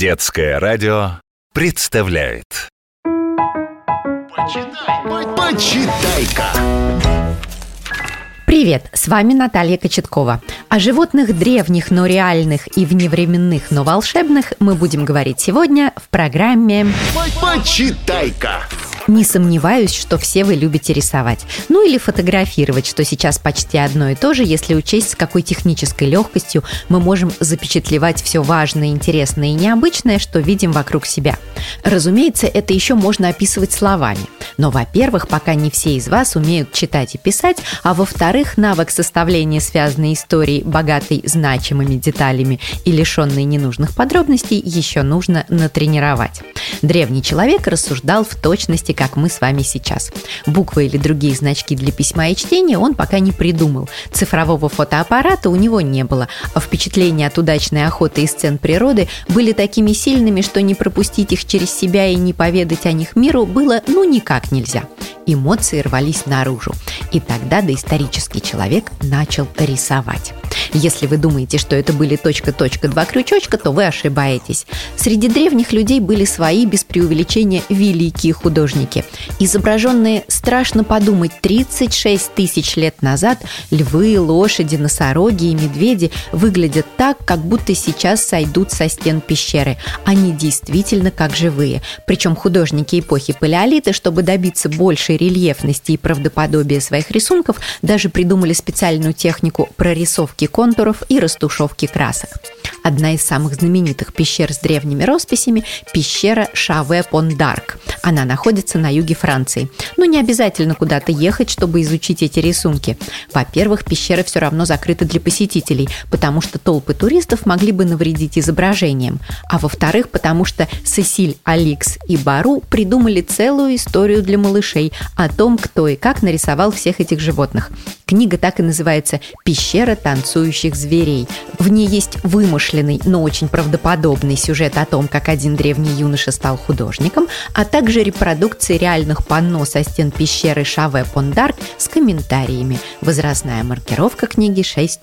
Детское радио представляет Почитай, почитай-ка! Привет, с вами Наталья Кочеткова. О животных древних, но реальных и вневременных, но волшебных мы будем говорить сегодня в программе Почитай-ка! Не сомневаюсь, что все вы любите рисовать. Ну или фотографировать, что сейчас почти одно и то же, если учесть, с какой технической легкостью мы можем запечатлевать все важное, интересное и необычное, что видим вокруг себя. Разумеется, это еще можно описывать словами. Но, во-первых, пока не все из вас умеют читать и писать, а во-вторых, навык составления связанной истории, богатой значимыми деталями и лишенной ненужных подробностей, еще нужно натренировать. Древний человек рассуждал в точности, как мы с вами сейчас. Буквы или другие значки для письма и чтения он пока не придумал. Цифрового фотоаппарата у него не было, а впечатления от удачной охоты и сцен природы были такими сильными, что не пропустить их через себя и не поведать о них миру было ну никак нельзя. Эмоции рвались наружу. И тогда доисторический человек начал рисовать. Если вы думаете, что это были точка-точка, два крючочка, то вы ошибаетесь. Среди древних людей были свои, без преувеличения, великие художники. Изображенные, страшно подумать, 36 тысяч лет назад львы, лошади, носороги и медведи выглядят так, как будто сейчас сойдут со стен пещеры. Они действительно как живые. Причем художники эпохи палеолита, чтобы добиться большей рельефности и правдоподобия своих рисунков, даже придумали специальную технику прорисовки контуров и растушевки красок. Одна из самых знаменитых пещер с древними росписями – пещера Шаве-Пондарк. Она находится на юге Франции. Но не обязательно куда-то ехать, чтобы изучить эти рисунки. Во-первых, пещера все равно закрыта для посетителей, потому что толпы туристов могли бы навредить изображениям. А во-вторых, потому что Сесиль, Аликс и Бару придумали целую историю для малышей о том, кто и как нарисовал всех этих животных. Книга так и называется «Пещера танцующих зверей». В ней есть вымышленный, но очень правдоподобный сюжет о том, как один древний юноша стал художником, а также репродукции реальных панно со стен пещеры Шаве Пондарк с комментариями. Возрастная маркировка книги 6+.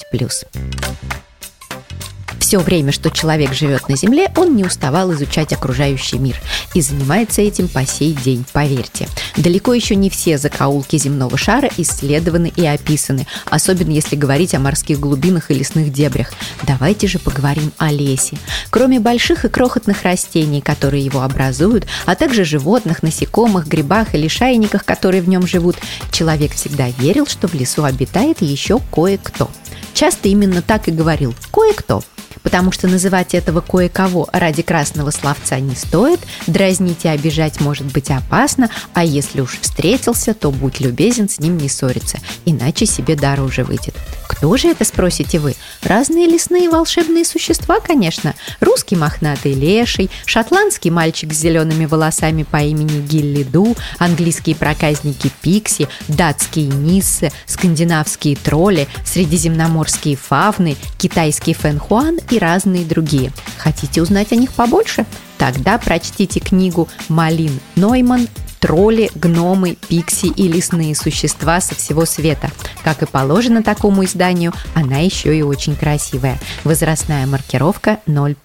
Все время, что человек живет на Земле, он не уставал изучать окружающий мир и занимается этим по сей день, поверьте. Далеко еще не все закоулки земного шара исследованы и описаны, особенно если говорить о морских глубинах и лесных дебрях. Давайте же поговорим о лесе. Кроме больших и крохотных растений, которые его образуют, а также животных, насекомых, грибах или шайниках, которые в нем живут, человек всегда верил, что в лесу обитает еще кое-кто. Часто именно так и говорил «кое-кто», потому что называть этого кое-кого ради красного словца не стоит, дразнить и обижать может быть опасно, а если уж встретился, то будь любезен с ним не ссориться, иначе себе дороже выйдет. Кто же это, спросите вы? Разные лесные волшебные существа, конечно. Русский мохнатый леший, шотландский мальчик с зелеными волосами по имени Гиллиду, английские проказники Пикси, датские Ниссы, скандинавские тролли, средиземноморские фавны, китайский фэнхуан и разные другие. Хотите узнать о них побольше? Тогда прочтите книгу «Малин Нойман тролли, гномы, пикси и лесные существа со всего света. Как и положено такому изданию, она еще и очень красивая. Возрастная маркировка 0+.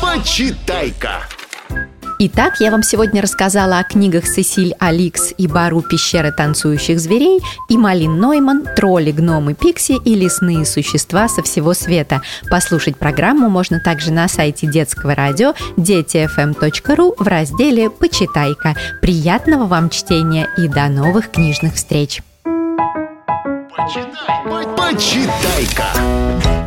Почитай-ка! Итак, я вам сегодня рассказала о книгах Сесиль Аликс и Бару «Пещеры танцующих зверей» и Малин Нойман «Тролли, гномы, пикси и лесные существа со всего света». Послушать программу можно также на сайте детского радио детифм.ру в разделе «Почитай-ка». Приятного вам чтения и до новых книжных встреч! Почитай, почитай-ка!